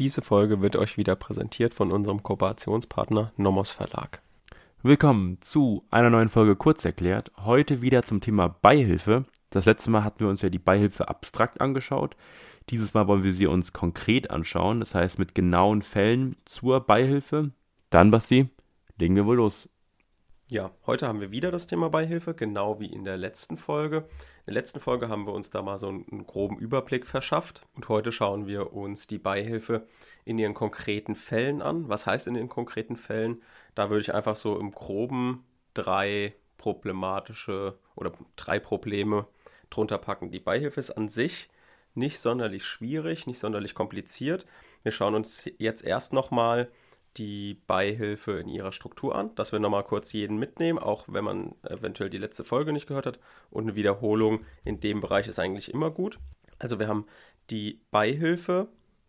Diese Folge wird euch wieder präsentiert von unserem Kooperationspartner Nomos Verlag. Willkommen zu einer neuen Folge Kurz erklärt. Heute wieder zum Thema Beihilfe. Das letzte Mal hatten wir uns ja die Beihilfe abstrakt angeschaut. Dieses Mal wollen wir sie uns konkret anschauen, das heißt mit genauen Fällen zur Beihilfe. Dann, Basti, legen wir wohl los. Ja, heute haben wir wieder das Thema Beihilfe, genau wie in der letzten Folge. In der letzten Folge haben wir uns da mal so einen groben Überblick verschafft und heute schauen wir uns die Beihilfe in ihren konkreten Fällen an. Was heißt in den konkreten Fällen? Da würde ich einfach so im groben drei problematische oder drei Probleme drunter packen. Die Beihilfe ist an sich nicht sonderlich schwierig, nicht sonderlich kompliziert. Wir schauen uns jetzt erst nochmal die Beihilfe in ihrer Struktur an, dass wir nochmal kurz jeden mitnehmen, auch wenn man eventuell die letzte Folge nicht gehört hat. Und eine Wiederholung in dem Bereich ist eigentlich immer gut. Also wir haben die Beihilfe,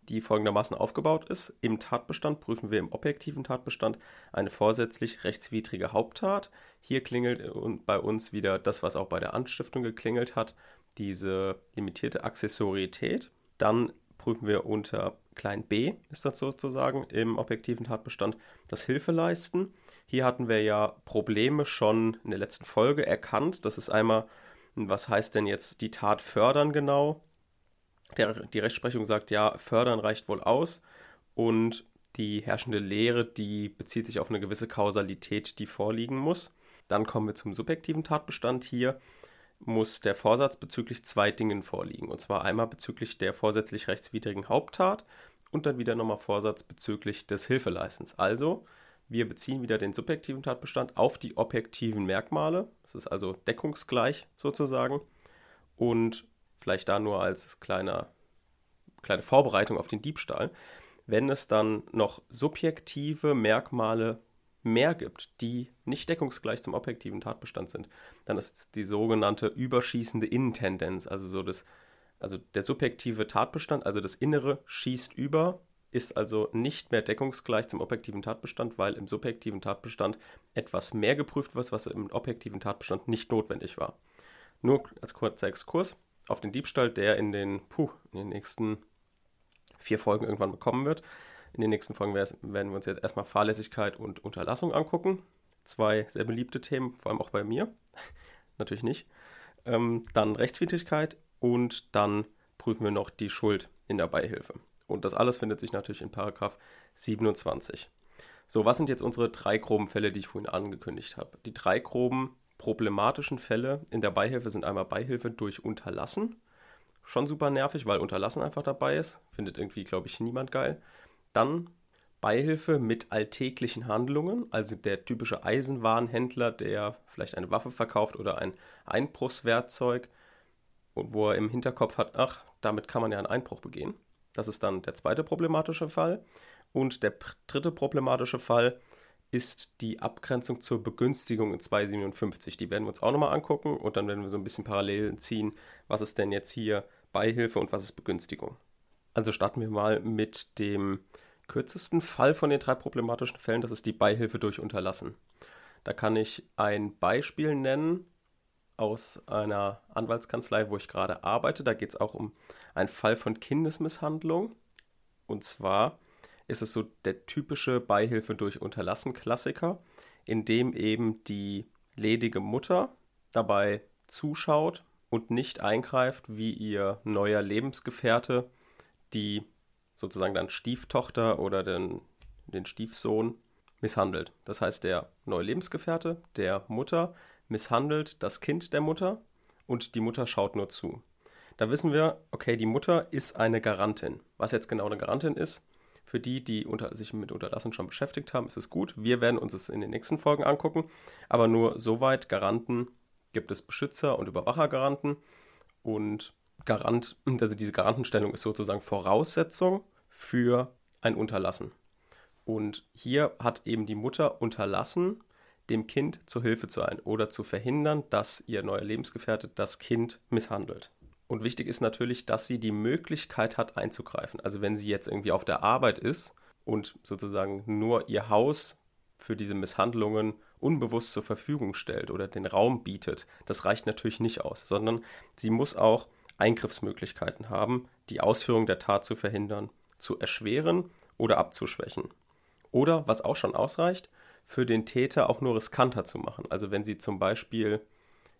die folgendermaßen aufgebaut ist. Im Tatbestand prüfen wir im objektiven Tatbestand eine vorsätzlich rechtswidrige Haupttat. Hier klingelt bei uns wieder das, was auch bei der Anstiftung geklingelt hat, diese limitierte Accessorität. Dann prüfen wir unter klein b, ist das sozusagen im objektiven Tatbestand, das Hilfeleisten. Hier hatten wir ja Probleme schon in der letzten Folge erkannt. Das ist einmal, was heißt denn jetzt die Tat fördern genau? Der, die Rechtsprechung sagt ja, fördern reicht wohl aus. Und die herrschende Lehre, die bezieht sich auf eine gewisse Kausalität, die vorliegen muss. Dann kommen wir zum subjektiven Tatbestand hier muss der Vorsatz bezüglich zwei Dingen vorliegen. Und zwar einmal bezüglich der vorsätzlich rechtswidrigen Haupttat und dann wieder nochmal Vorsatz bezüglich des Hilfeleistens. Also, wir beziehen wieder den subjektiven Tatbestand auf die objektiven Merkmale. Das ist also deckungsgleich sozusagen. Und vielleicht da nur als kleiner, kleine Vorbereitung auf den Diebstahl. Wenn es dann noch subjektive Merkmale mehr gibt, die nicht deckungsgleich zum objektiven Tatbestand sind, dann ist es die sogenannte überschießende Innentendenz, also so das, also der subjektive Tatbestand, also das Innere schießt über, ist also nicht mehr deckungsgleich zum objektiven Tatbestand, weil im subjektiven Tatbestand etwas mehr geprüft wird, was im objektiven Tatbestand nicht notwendig war. Nur als kurzer Exkurs auf den Diebstahl, der in den, puh, in den nächsten vier Folgen irgendwann bekommen wird. In den nächsten Folgen werden wir uns jetzt erstmal Fahrlässigkeit und Unterlassung angucken. Zwei sehr beliebte Themen, vor allem auch bei mir. Natürlich nicht. Ähm, dann Rechtswidrigkeit und dann prüfen wir noch die Schuld in der Beihilfe. Und das alles findet sich natürlich in Paragraph 27. So, was sind jetzt unsere drei groben Fälle, die ich vorhin angekündigt habe? Die drei groben problematischen Fälle in der Beihilfe sind einmal Beihilfe durch Unterlassen. Schon super nervig, weil Unterlassen einfach dabei ist. Findet irgendwie, glaube ich, niemand geil. Dann Beihilfe mit alltäglichen Handlungen, also der typische Eisenwarenhändler, der vielleicht eine Waffe verkauft oder ein Einbruchswerkzeug und wo er im Hinterkopf hat, ach, damit kann man ja einen Einbruch begehen. Das ist dann der zweite problematische Fall. Und der dritte problematische Fall ist die Abgrenzung zur Begünstigung in 257. Die werden wir uns auch nochmal angucken und dann werden wir so ein bisschen Parallelen ziehen, was ist denn jetzt hier Beihilfe und was ist Begünstigung. Also starten wir mal mit dem kürzesten Fall von den drei problematischen Fällen, das ist die Beihilfe durch Unterlassen. Da kann ich ein Beispiel nennen aus einer Anwaltskanzlei, wo ich gerade arbeite. Da geht es auch um einen Fall von Kindesmisshandlung. Und zwar ist es so der typische Beihilfe durch Unterlassen Klassiker, in dem eben die ledige Mutter dabei zuschaut und nicht eingreift, wie ihr neuer Lebensgefährte die sozusagen dann Stieftochter oder den, den Stiefsohn misshandelt. Das heißt, der neue Lebensgefährte der Mutter misshandelt das Kind der Mutter und die Mutter schaut nur zu. Da wissen wir, okay, die Mutter ist eine Garantin. Was jetzt genau eine Garantin ist, für die, die unter, sich mit Unterlassen schon beschäftigt haben, ist es gut. Wir werden uns es in den nächsten Folgen angucken. Aber nur soweit Garanten gibt es Beschützer und Überwachergaranten. Und Garant, also diese Garantenstellung ist sozusagen Voraussetzung für ein Unterlassen. Und hier hat eben die Mutter unterlassen, dem Kind zur Hilfe zu sein oder zu verhindern, dass ihr neuer Lebensgefährte das Kind misshandelt. Und wichtig ist natürlich, dass sie die Möglichkeit hat einzugreifen. Also wenn sie jetzt irgendwie auf der Arbeit ist und sozusagen nur ihr Haus für diese Misshandlungen unbewusst zur Verfügung stellt oder den Raum bietet, das reicht natürlich nicht aus, sondern sie muss auch Eingriffsmöglichkeiten haben, die Ausführung der Tat zu verhindern. zu erschweren oder abzuschwächen. Oder, was auch schon ausreicht, für den Täter auch nur riskanter zu machen. Also wenn sie zum Beispiel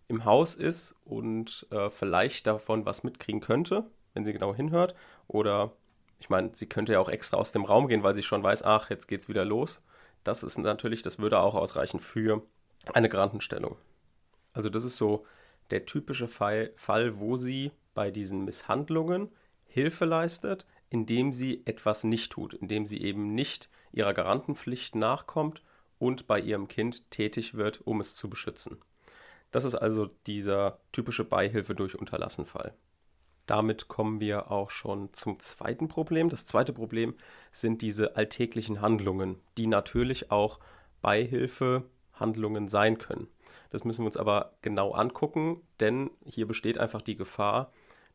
im Haus ist und äh, vielleicht davon was mitkriegen könnte, wenn sie genau hinhört, oder ich meine, sie könnte ja auch extra aus dem Raum gehen, weil sie schon weiß, ach, jetzt geht's wieder los. Das ist natürlich, das würde auch ausreichen für eine Grantenstellung. Also das ist so der typische Fall, Fall, wo sie bei diesen Misshandlungen Hilfe leistet, indem sie etwas nicht tut, indem sie eben nicht ihrer Garantenpflicht nachkommt und bei ihrem Kind tätig wird, um es zu beschützen. Das ist also dieser typische Beihilfe durch Unterlassenfall. Damit kommen wir auch schon zum zweiten Problem. Das zweite Problem sind diese alltäglichen Handlungen, die natürlich auch Beihilfehandlungen sein können. Das müssen wir uns aber genau angucken, denn hier besteht einfach die Gefahr,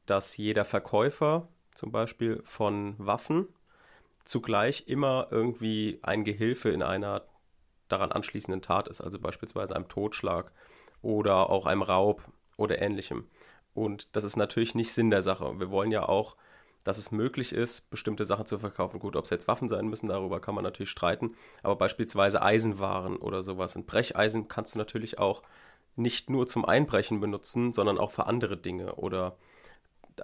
dass jeder Verkäufer zum Beispiel von Waffen zugleich immer irgendwie ein Gehilfe in einer daran anschließenden Tat ist, also beispielsweise einem Totschlag oder auch einem Raub oder ähnlichem. Und das ist natürlich nicht Sinn der Sache. Wir wollen ja auch, dass es möglich ist, bestimmte Sachen zu verkaufen. Gut, ob es jetzt Waffen sein müssen, darüber kann man natürlich streiten. Aber beispielsweise Eisenwaren oder sowas. Ein Brecheisen kannst du natürlich auch nicht nur zum Einbrechen benutzen, sondern auch für andere Dinge. Oder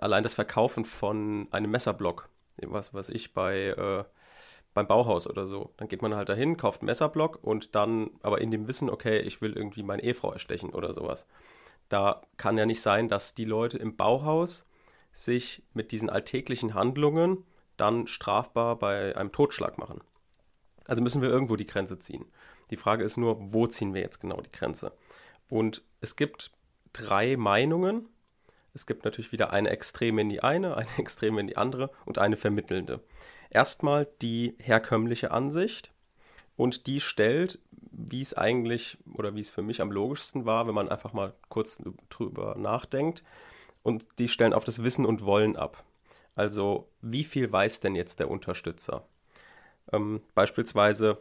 allein das Verkaufen von einem Messerblock, was weiß ich, bei äh, beim Bauhaus oder so. Dann geht man halt dahin, kauft einen Messerblock und dann aber in dem Wissen, okay, ich will irgendwie meine Ehefrau erstechen oder sowas. Da kann ja nicht sein, dass die Leute im Bauhaus sich mit diesen alltäglichen Handlungen dann strafbar bei einem Totschlag machen. Also müssen wir irgendwo die Grenze ziehen. Die Frage ist nur, wo ziehen wir jetzt genau die Grenze? Und es gibt drei Meinungen. Es gibt natürlich wieder eine Extreme in die eine, eine Extreme in die andere und eine vermittelnde erstmal die herkömmliche Ansicht und die stellt, wie es eigentlich oder wie es für mich am logischsten war, wenn man einfach mal kurz drüber nachdenkt, und die stellen auf das Wissen und Wollen ab. Also wie viel weiß denn jetzt der Unterstützer? Ähm, beispielsweise,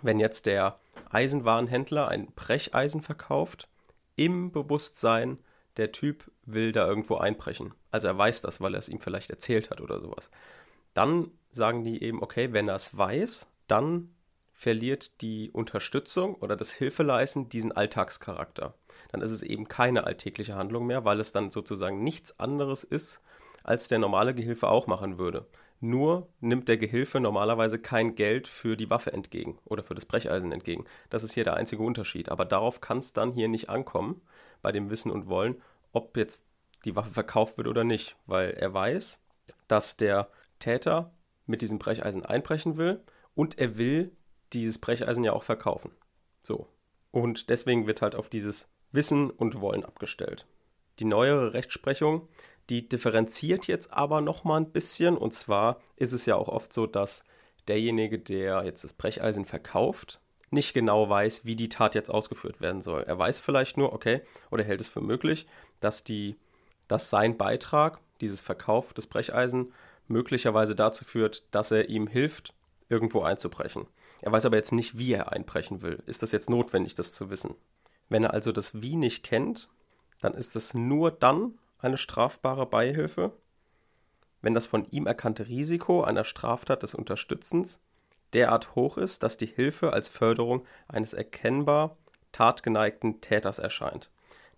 wenn jetzt der Eisenwarenhändler ein Brecheisen verkauft, im Bewusstsein, der Typ will da irgendwo einbrechen. Also er weiß das, weil er es ihm vielleicht erzählt hat oder sowas. Dann sagen die eben, okay, wenn er es weiß, dann verliert die Unterstützung oder das Hilfeleisten diesen Alltagscharakter. Dann ist es eben keine alltägliche Handlung mehr, weil es dann sozusagen nichts anderes ist, als der normale Gehilfe auch machen würde. Nur nimmt der Gehilfe normalerweise kein Geld für die Waffe entgegen oder für das Brecheisen entgegen. Das ist hier der einzige Unterschied. Aber darauf kann es dann hier nicht ankommen, bei dem Wissen und Wollen, ob jetzt die Waffe verkauft wird oder nicht, weil er weiß, dass der Täter mit diesem Brecheisen einbrechen will und er will dieses Brecheisen ja auch verkaufen. So. Und deswegen wird halt auf dieses Wissen und Wollen abgestellt. Die neuere Rechtsprechung, die differenziert jetzt aber nochmal ein bisschen. Und zwar ist es ja auch oft so, dass derjenige, der jetzt das Brecheisen verkauft, nicht genau weiß, wie die Tat jetzt ausgeführt werden soll. Er weiß vielleicht nur, okay, oder hält es für möglich, dass die, dass sein Beitrag, dieses Verkauf des Brecheisen, möglicherweise dazu führt, dass er ihm hilft, irgendwo einzubrechen. Er weiß aber jetzt nicht, wie er einbrechen will. Ist das jetzt notwendig, das zu wissen? Wenn er also das Wie nicht kennt, dann ist es nur dann eine strafbare Beihilfe, wenn das von ihm erkannte Risiko einer Straftat des Unterstützens derart hoch ist, dass die Hilfe als Förderung eines erkennbar tatgeneigten Täters erscheint.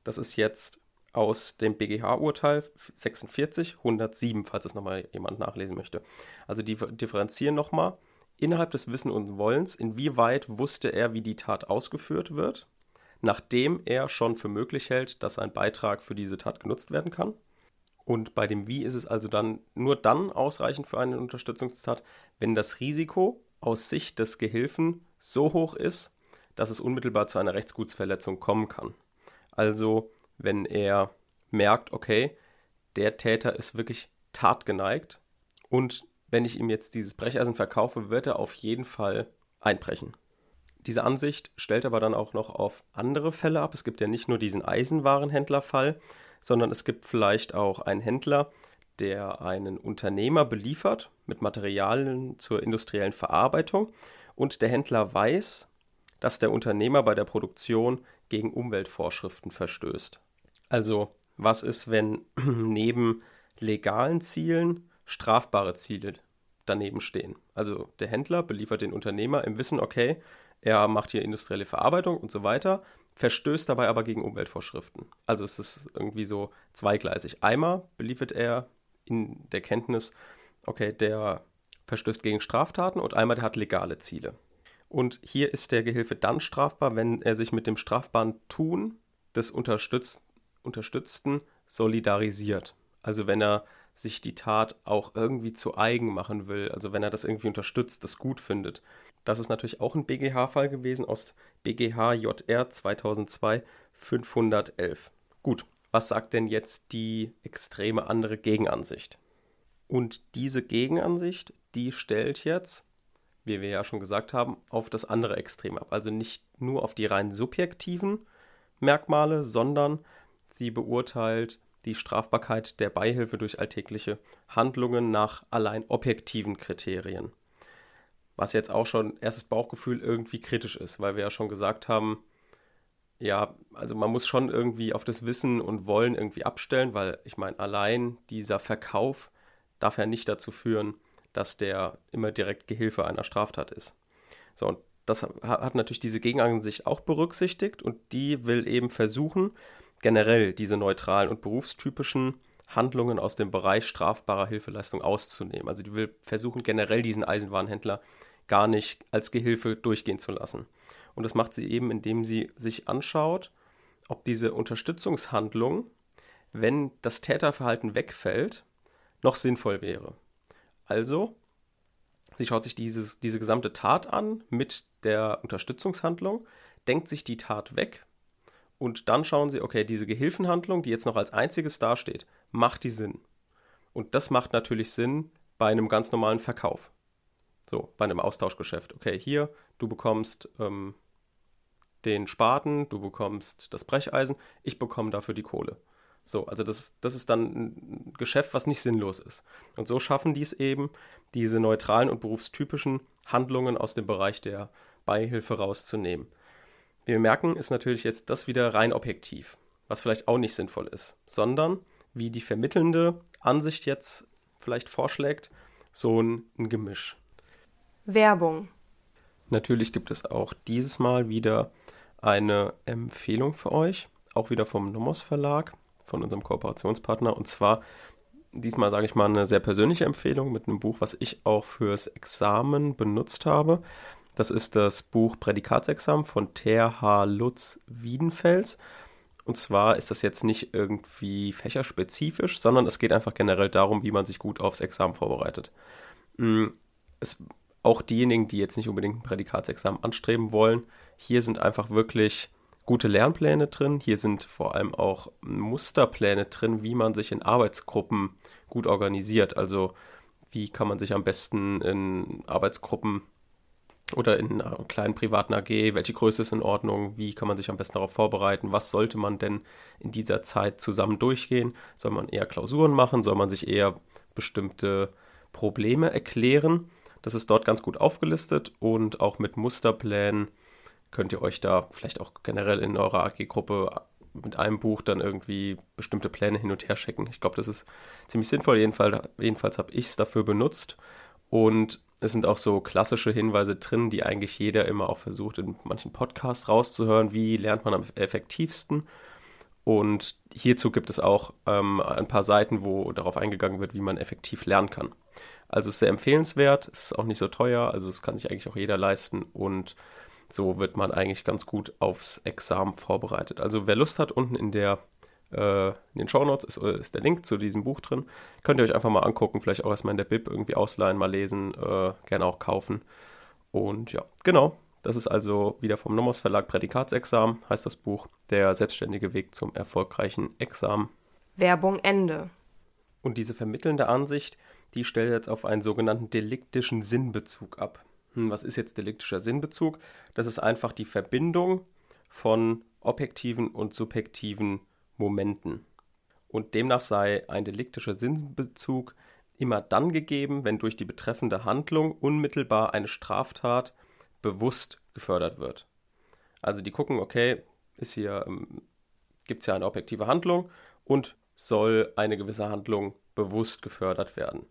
Das ist jetzt aus dem BGH-Urteil 46 107, falls es nochmal jemand nachlesen möchte. Also die differenzieren nochmal innerhalb des Wissen und Wollens, inwieweit wusste er, wie die Tat ausgeführt wird, nachdem er schon für möglich hält, dass ein Beitrag für diese Tat genutzt werden kann. Und bei dem Wie ist es also dann nur dann ausreichend für eine Unterstützungstat, wenn das Risiko aus Sicht des Gehilfen so hoch ist, dass es unmittelbar zu einer Rechtsgutsverletzung kommen kann. Also wenn er merkt, okay, der Täter ist wirklich tatgeneigt und wenn ich ihm jetzt dieses Brecheisen verkaufe, wird er auf jeden Fall einbrechen. Diese Ansicht stellt aber dann auch noch auf andere Fälle ab. Es gibt ja nicht nur diesen Eisenwarenhändlerfall, sondern es gibt vielleicht auch einen Händler, der einen Unternehmer beliefert mit Materialien zur industriellen Verarbeitung und der Händler weiß, dass der Unternehmer bei der Produktion gegen Umweltvorschriften verstößt. Also, was ist, wenn neben legalen Zielen strafbare Ziele daneben stehen. Also der Händler beliefert den Unternehmer im Wissen, okay, er macht hier industrielle Verarbeitung und so weiter, verstößt dabei aber gegen Umweltvorschriften. Also es ist irgendwie so zweigleisig. Einmal beliefert er in der Kenntnis, okay, der verstößt gegen Straftaten und einmal der hat legale Ziele. Und hier ist der Gehilfe dann strafbar, wenn er sich mit dem strafbaren Tun des Unterstütz Unterstützten solidarisiert. Also wenn er sich die Tat auch irgendwie zu eigen machen will, also wenn er das irgendwie unterstützt, das gut findet. Das ist natürlich auch ein BGH-Fall gewesen aus BGH JR 2002 511. Gut, was sagt denn jetzt die extreme andere Gegenansicht? Und diese Gegenansicht, die stellt jetzt, wie wir ja schon gesagt haben, auf das andere Extrem ab. Also nicht nur auf die rein subjektiven Merkmale, sondern sie beurteilt die Strafbarkeit der Beihilfe durch alltägliche Handlungen nach allein objektiven Kriterien. Was jetzt auch schon erstes Bauchgefühl irgendwie kritisch ist, weil wir ja schon gesagt haben, ja, also man muss schon irgendwie auf das Wissen und Wollen irgendwie abstellen, weil ich meine, allein dieser Verkauf darf ja nicht dazu führen, dass der immer direkt Gehilfe einer Straftat ist. So, und das hat natürlich diese Gegenansicht auch berücksichtigt und die will eben versuchen, generell diese neutralen und berufstypischen Handlungen aus dem Bereich strafbarer Hilfeleistung auszunehmen. Also die will versuchen, generell diesen Eisenwarenhändler gar nicht als Gehilfe durchgehen zu lassen. Und das macht sie eben, indem sie sich anschaut, ob diese Unterstützungshandlung, wenn das Täterverhalten wegfällt, noch sinnvoll wäre. Also, sie schaut sich dieses, diese gesamte Tat an mit der Unterstützungshandlung, denkt sich die Tat weg und dann schauen sie, okay, diese Gehilfenhandlung, die jetzt noch als einziges dasteht, macht die Sinn. Und das macht natürlich Sinn bei einem ganz normalen Verkauf. So, bei einem Austauschgeschäft. Okay, hier, du bekommst ähm, den Spaten, du bekommst das Brecheisen, ich bekomme dafür die Kohle. So, also das, das ist dann ein Geschäft, was nicht sinnlos ist. Und so schaffen die es eben, diese neutralen und berufstypischen Handlungen aus dem Bereich der Beihilfe rauszunehmen. Wie wir merken, ist natürlich jetzt das wieder rein objektiv, was vielleicht auch nicht sinnvoll ist, sondern wie die vermittelnde Ansicht jetzt vielleicht vorschlägt, so ein, ein Gemisch. Werbung. Natürlich gibt es auch dieses Mal wieder eine Empfehlung für euch, auch wieder vom Nomos Verlag, von unserem Kooperationspartner. Und zwar diesmal sage ich mal eine sehr persönliche Empfehlung mit einem Buch, was ich auch fürs Examen benutzt habe. Das ist das Buch Prädikatsexamen von T.H. Lutz Wiedenfels. Und zwar ist das jetzt nicht irgendwie fächerspezifisch, sondern es geht einfach generell darum, wie man sich gut aufs Examen vorbereitet. Mm, es auch diejenigen, die jetzt nicht unbedingt ein Prädikatsexamen anstreben wollen, hier sind einfach wirklich gute Lernpläne drin. Hier sind vor allem auch Musterpläne drin, wie man sich in Arbeitsgruppen gut organisiert. Also wie kann man sich am besten in Arbeitsgruppen oder in einer kleinen privaten AG, welche Größe ist in Ordnung, wie kann man sich am besten darauf vorbereiten, was sollte man denn in dieser Zeit zusammen durchgehen? Soll man eher Klausuren machen, soll man sich eher bestimmte Probleme erklären? Das ist dort ganz gut aufgelistet und auch mit Musterplänen könnt ihr euch da vielleicht auch generell in eurer AG-Gruppe mit einem Buch dann irgendwie bestimmte Pläne hin und her schicken. Ich glaube, das ist ziemlich sinnvoll. Jedenfalls, jedenfalls habe ich es dafür benutzt. Und es sind auch so klassische Hinweise drin, die eigentlich jeder immer auch versucht, in manchen Podcasts rauszuhören. Wie lernt man am effektivsten? Und hierzu gibt es auch ähm, ein paar Seiten, wo darauf eingegangen wird, wie man effektiv lernen kann. Also ist sehr empfehlenswert, ist auch nicht so teuer, also es kann sich eigentlich auch jeder leisten und so wird man eigentlich ganz gut aufs Examen vorbereitet. Also wer Lust hat, unten in der äh, in den Shownotes ist, ist der Link zu diesem Buch drin. Könnt ihr euch einfach mal angucken, vielleicht auch erstmal in der Bib irgendwie ausleihen, mal lesen, äh, gerne auch kaufen. Und ja, genau. Das ist also wieder vom Nomos Verlag Prädikatsexamen, heißt das Buch, der selbstständige Weg zum erfolgreichen Examen. Werbung Ende. Und diese vermittelnde Ansicht, die stellt jetzt auf einen sogenannten deliktischen Sinnbezug ab. Hm, was ist jetzt deliktischer Sinnbezug? Das ist einfach die Verbindung von objektiven und subjektiven Momenten. Und demnach sei ein deliktischer Sinnbezug immer dann gegeben, wenn durch die betreffende Handlung unmittelbar eine Straftat bewusst gefördert wird. Also die gucken, okay, ist hier, ähm, gibt es ja eine objektive Handlung und soll eine gewisse Handlung bewusst gefördert werden.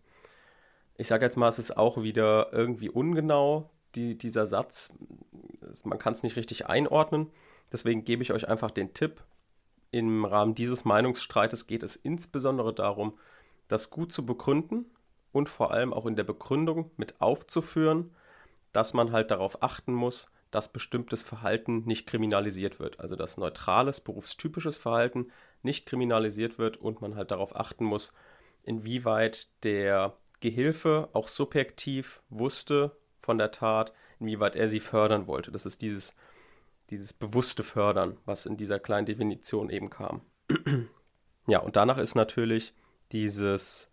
Ich sage jetzt mal, es ist auch wieder irgendwie ungenau, die, dieser Satz. Man kann es nicht richtig einordnen. Deswegen gebe ich euch einfach den Tipp. Im Rahmen dieses Meinungsstreites geht es insbesondere darum, das gut zu begründen und vor allem auch in der Begründung mit aufzuführen, dass man halt darauf achten muss, dass bestimmtes Verhalten nicht kriminalisiert wird. Also dass neutrales, berufstypisches Verhalten nicht kriminalisiert wird und man halt darauf achten muss, inwieweit der Gehilfe auch subjektiv wusste von der Tat, inwieweit er sie fördern wollte. Das ist dieses, dieses bewusste Fördern, was in dieser kleinen Definition eben kam. ja, und danach ist natürlich dieses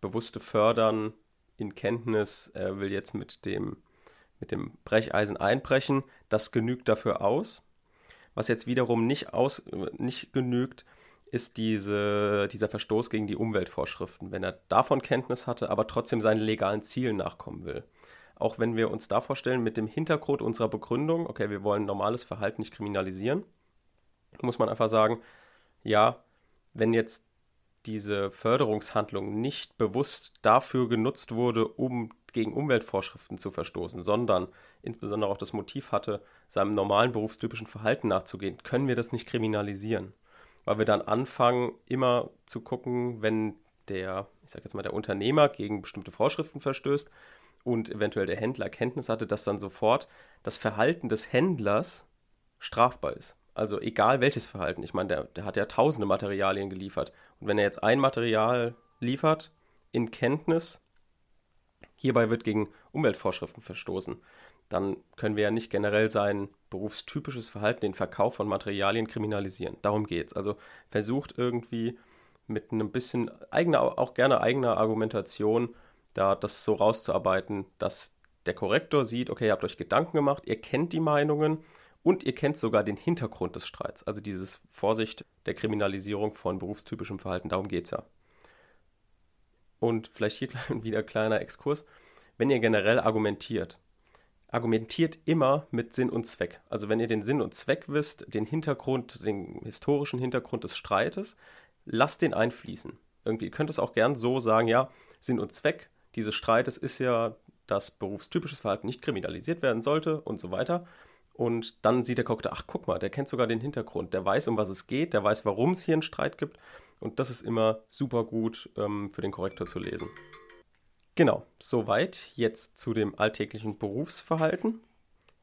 bewusste Fördern in Kenntnis, er will jetzt mit dem, mit dem Brecheisen einbrechen, das genügt dafür aus. Was jetzt wiederum nicht, aus, nicht genügt, ist diese, dieser Verstoß gegen die Umweltvorschriften, wenn er davon Kenntnis hatte, aber trotzdem seinen legalen Zielen nachkommen will. Auch wenn wir uns da vorstellen, mit dem Hintergrund unserer Begründung, okay, wir wollen normales Verhalten nicht kriminalisieren, muss man einfach sagen, ja, wenn jetzt diese Förderungshandlung nicht bewusst dafür genutzt wurde, um gegen Umweltvorschriften zu verstoßen, sondern insbesondere auch das Motiv hatte, seinem normalen berufstypischen Verhalten nachzugehen, können wir das nicht kriminalisieren weil wir dann anfangen, immer zu gucken, wenn der, ich sage jetzt mal, der Unternehmer gegen bestimmte Vorschriften verstößt und eventuell der Händler Kenntnis hatte, dass dann sofort das Verhalten des Händlers strafbar ist. Also egal welches Verhalten. Ich meine, der, der hat ja tausende Materialien geliefert. Und wenn er jetzt ein Material liefert in Kenntnis, hierbei wird gegen Umweltvorschriften verstoßen, dann können wir ja nicht generell sein berufstypisches Verhalten, den Verkauf von Materialien kriminalisieren. Darum geht es. Also versucht irgendwie mit einem bisschen eigener, auch gerne eigener Argumentation, da das so rauszuarbeiten, dass der Korrektor sieht, okay, ihr habt euch Gedanken gemacht, ihr kennt die Meinungen und ihr kennt sogar den Hintergrund des Streits. Also dieses Vorsicht der Kriminalisierung von berufstypischem Verhalten, darum geht es ja. Und vielleicht hier wieder ein kleiner Exkurs. Wenn ihr generell argumentiert, argumentiert immer mit Sinn und Zweck. Also wenn ihr den Sinn und Zweck wisst, den Hintergrund, den historischen Hintergrund des Streites, lasst den einfließen. Irgendwie ihr könnt es auch gern so sagen, ja, Sinn und Zweck dieses Streites ist ja, dass berufstypisches Verhalten nicht kriminalisiert werden sollte und so weiter. Und dann sieht der Cocktail, ach guck mal, der kennt sogar den Hintergrund, der weiß, um was es geht, der weiß, warum es hier einen Streit gibt. Und das ist immer super gut ähm, für den Korrektor zu lesen. Genau, soweit jetzt zu dem alltäglichen Berufsverhalten.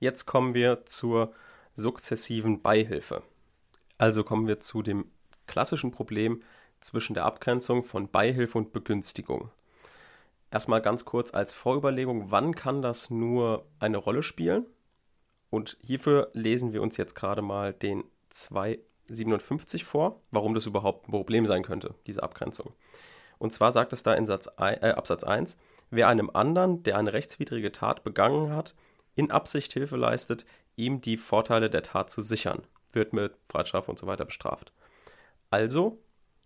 Jetzt kommen wir zur sukzessiven Beihilfe. Also kommen wir zu dem klassischen Problem zwischen der Abgrenzung von Beihilfe und Begünstigung. Erstmal ganz kurz als Vorüberlegung, wann kann das nur eine Rolle spielen? Und hierfür lesen wir uns jetzt gerade mal den 257 vor, warum das überhaupt ein Problem sein könnte, diese Abgrenzung. Und zwar sagt es da in Satz, äh, Absatz 1, wer einem anderen, der eine rechtswidrige Tat begangen hat, in Absicht Hilfe leistet, ihm die Vorteile der Tat zu sichern, wird mit Freiheitsstrafe und so weiter bestraft. Also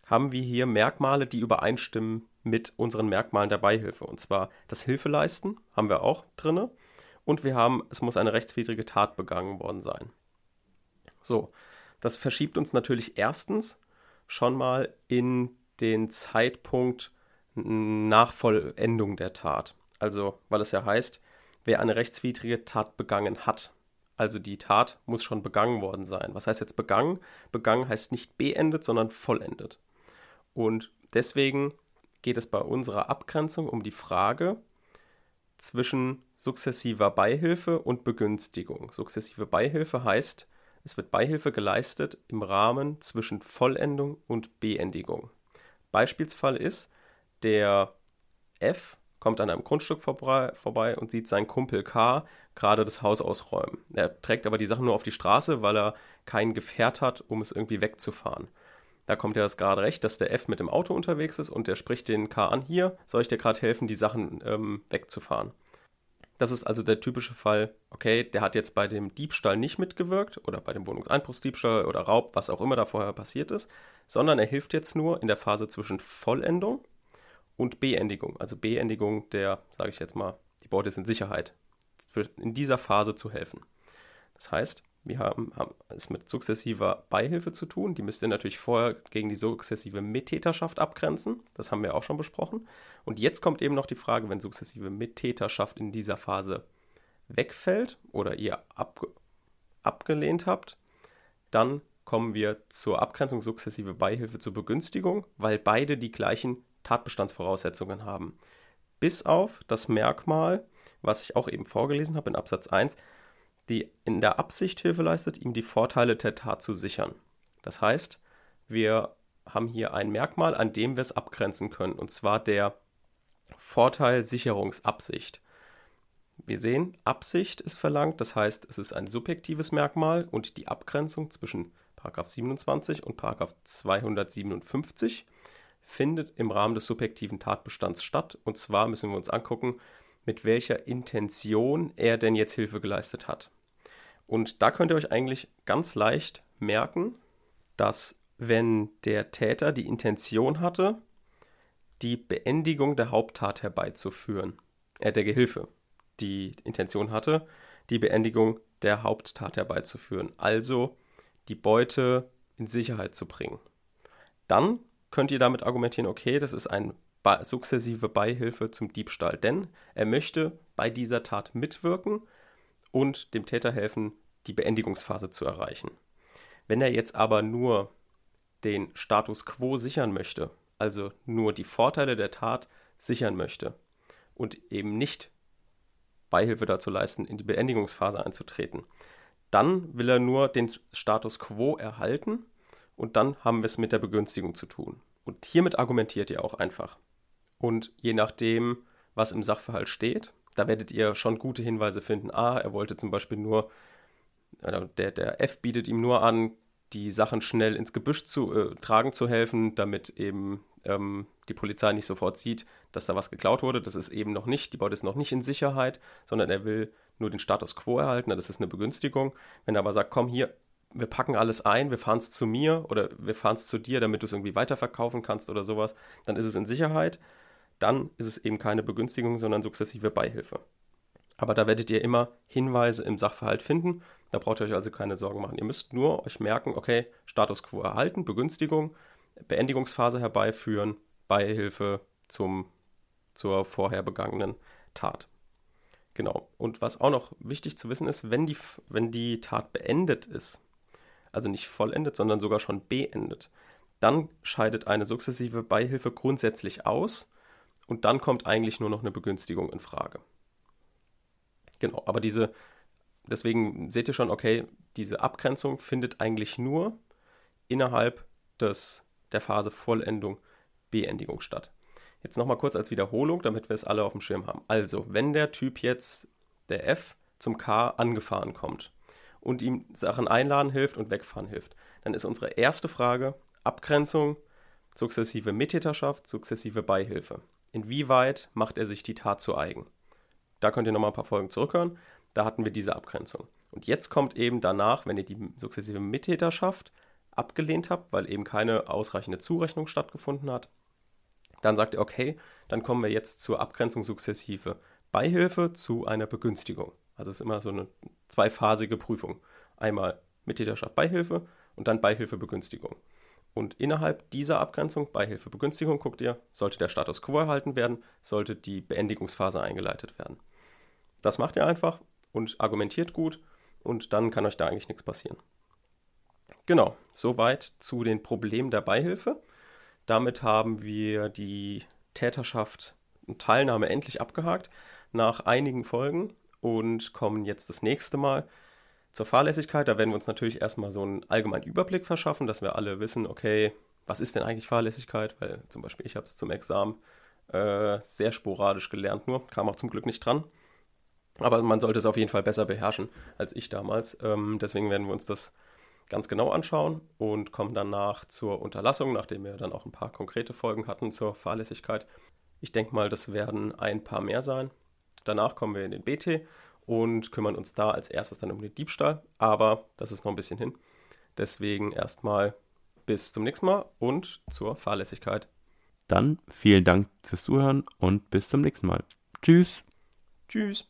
haben wir hier Merkmale, die übereinstimmen mit unseren Merkmalen der Beihilfe. Und zwar das Hilfeleisten haben wir auch drin. Und wir haben, es muss eine rechtswidrige Tat begangen worden sein. So, das verschiebt uns natürlich erstens schon mal in den Zeitpunkt nach Vollendung der Tat. Also, weil es ja heißt, wer eine rechtswidrige Tat begangen hat. Also die Tat muss schon begangen worden sein. Was heißt jetzt begangen? Begangen heißt nicht beendet, sondern vollendet. Und deswegen geht es bei unserer Abgrenzung um die Frage zwischen sukzessiver Beihilfe und Begünstigung. Sukzessive Beihilfe heißt, es wird Beihilfe geleistet im Rahmen zwischen Vollendung und Beendigung. Beispielsfall ist, der F kommt an einem Grundstück vorbei, vorbei und sieht seinen Kumpel K gerade das Haus ausräumen. Er trägt aber die Sachen nur auf die Straße, weil er kein Gefährt hat, um es irgendwie wegzufahren. Da kommt er das gerade recht, dass der F mit dem Auto unterwegs ist und der spricht den K an, hier soll ich dir gerade helfen, die Sachen ähm, wegzufahren. Das ist also der typische Fall, okay, der hat jetzt bei dem Diebstahl nicht mitgewirkt oder bei dem Wohnungseinbruchsdiebstahl oder Raub, was auch immer da vorher passiert ist, sondern er hilft jetzt nur in der Phase zwischen Vollendung und Beendigung. Also Beendigung der, sage ich jetzt mal, die Beute ist in Sicherheit. In dieser Phase zu helfen. Das heißt, Wir haben, haben es mit sukzessiver Beihilfe zu tun. Die müsst ihr natürlich vorher gegen die sukzessive Mittäterschaft abgrenzen. Das haben wir auch schon besprochen. Und jetzt kommt eben noch die Frage, wenn sukzessive Mittäterschaft in dieser Phase wegfällt oder ihr ab, abgelehnt habt, dann kommen wir zur Abgrenzung sukzessive Beihilfe zur Begünstigung, weil beide die gleichen Tatbestandsvoraussetzungen haben. Bis auf das Merkmal, was ich auch eben vorgelesen habe in Absatz 1, die in der Absicht Hilfe leistet, ihm die Vorteile der Tat zu sichern. Das heißt, wir haben hier ein Merkmal, an dem wir es abgrenzen können, und zwar der Vorteilsicherungsabsicht. Wir sehen, Absicht ist verlangt, das heißt, es ist ein subjektives Merkmal und die Abgrenzung zwischen 27 und 257 findet im Rahmen des subjektiven Tatbestands statt. Und zwar müssen wir uns angucken, mit welcher Intention er denn jetzt Hilfe geleistet hat. Und da könnt ihr euch eigentlich ganz leicht merken, dass wenn der Täter die Intention hatte, die Beendigung der Haupttat herbeizuführen, äh, der Gehilfe, die Intention hatte, die Beendigung der Haupttat herbeizuführen, also die Beute in Sicherheit zu bringen. Dann könnt ihr damit argumentieren, okay, das ist eine sukzessive Beihilfe zum Diebstahl, denn er möchte bei dieser Tat mitwirken und dem Täter helfen, die Beendigungsphase zu erreichen. Wenn er jetzt aber nur den Status quo sichern möchte, also nur die Vorteile der Tat sichern möchte und eben nicht Beihilfe dazu leisten, in die Beendigungsphase einzutreten, dann will er nur den Status quo erhalten und dann haben wir es mit der Begünstigung zu tun. Und hiermit argumentiert ihr auch einfach. Und je nachdem, was im Sachverhalt steht, da werdet ihr schon gute Hinweise finden. Ah, er wollte zum Beispiel nur, der, der F bietet ihm nur an, die Sachen schnell ins Gebüsch zu äh, tragen zu helfen, damit eben ähm, die Polizei nicht sofort sieht, dass da was geklaut wurde. Das ist eben noch nicht, die Beute ist noch nicht in Sicherheit, sondern er will nur den Status quo erhalten. Das ist eine Begünstigung. Wenn er aber sagt, komm hier, wir packen alles ein, wir fahren es zu mir oder wir fahren es zu dir, damit du es irgendwie weiterverkaufen kannst oder sowas, dann ist es in Sicherheit. Dann ist es eben keine Begünstigung, sondern sukzessive Beihilfe. Aber da werdet ihr immer Hinweise im Sachverhalt finden. Da braucht ihr euch also keine Sorgen machen. Ihr müsst nur euch merken, okay, Status quo erhalten, Begünstigung, Beendigungsphase herbeiführen, Beihilfe zum, zur vorher begangenen Tat. Genau. Und was auch noch wichtig zu wissen ist, wenn die, wenn die Tat beendet ist, also nicht vollendet, sondern sogar schon beendet, dann scheidet eine sukzessive Beihilfe grundsätzlich aus und dann kommt eigentlich nur noch eine Begünstigung in Frage. Genau, aber diese, deswegen seht ihr schon, okay, diese Abgrenzung findet eigentlich nur innerhalb des, der Phase Vollendung, Beendigung statt. Jetzt nochmal kurz als Wiederholung, damit wir es alle auf dem Schirm haben. Also, wenn der Typ jetzt, der F, zum K angefahren kommt und ihm Sachen einladen hilft und wegfahren hilft, dann ist unsere erste Frage Abgrenzung, sukzessive Mittäterschaft, sukzessive Beihilfe. Inwieweit macht er sich die Tat zu eigen? Da könnt ihr nochmal ein paar Folgen zurückhören. Da hatten wir diese Abgrenzung. Und jetzt kommt eben danach, wenn ihr die sukzessive Mittäterschaft abgelehnt habt, weil eben keine ausreichende Zurechnung stattgefunden hat, dann sagt er, okay, dann kommen wir jetzt zur Abgrenzung sukzessive Beihilfe zu einer Begünstigung. Also es ist immer so eine zweiphasige Prüfung. Einmal Mittäterschaft Beihilfe und dann Beihilfe Begünstigung. Und innerhalb dieser Abgrenzung Beihilfe Begünstigung guckt ihr, sollte der Status quo erhalten werden, sollte die Beendigungsphase eingeleitet werden. Das macht ihr einfach und argumentiert gut und dann kann euch da eigentlich nichts passieren. Genau, soweit zu den Problemen der Beihilfe. Damit haben wir die Täterschaft und Teilnahme endlich abgehakt nach einigen Folgen und kommen jetzt das nächste Mal zur Fahrlässigkeit. Da werden wir uns natürlich erstmal so einen allgemeinen Überblick verschaffen, dass wir alle wissen, okay, was ist denn eigentlich Fahrlässigkeit? Weil zum Beispiel ich habe es zum Examen äh, sehr sporadisch gelernt, nur kam auch zum Glück nicht dran. Aber man sollte es auf jeden Fall besser beherrschen als ich damals. Ähm, deswegen werden wir uns das ganz genau anschauen und kommen danach zur Unterlassung, nachdem wir dann auch ein paar konkrete Folgen hatten zur Fahrlässigkeit. Ich denke mal, das werden ein paar mehr sein. Danach kommen wir in den BT und kümmern uns da als erstes dann um den Diebstahl, aber das ist noch ein bisschen hin. Deswegen erstmal bis zum nächsten Mal und zur Fahrlässigkeit. Dann vielen Dank fürs Zuhören und bis zum nächsten Mal. Tschüss. Tschüss.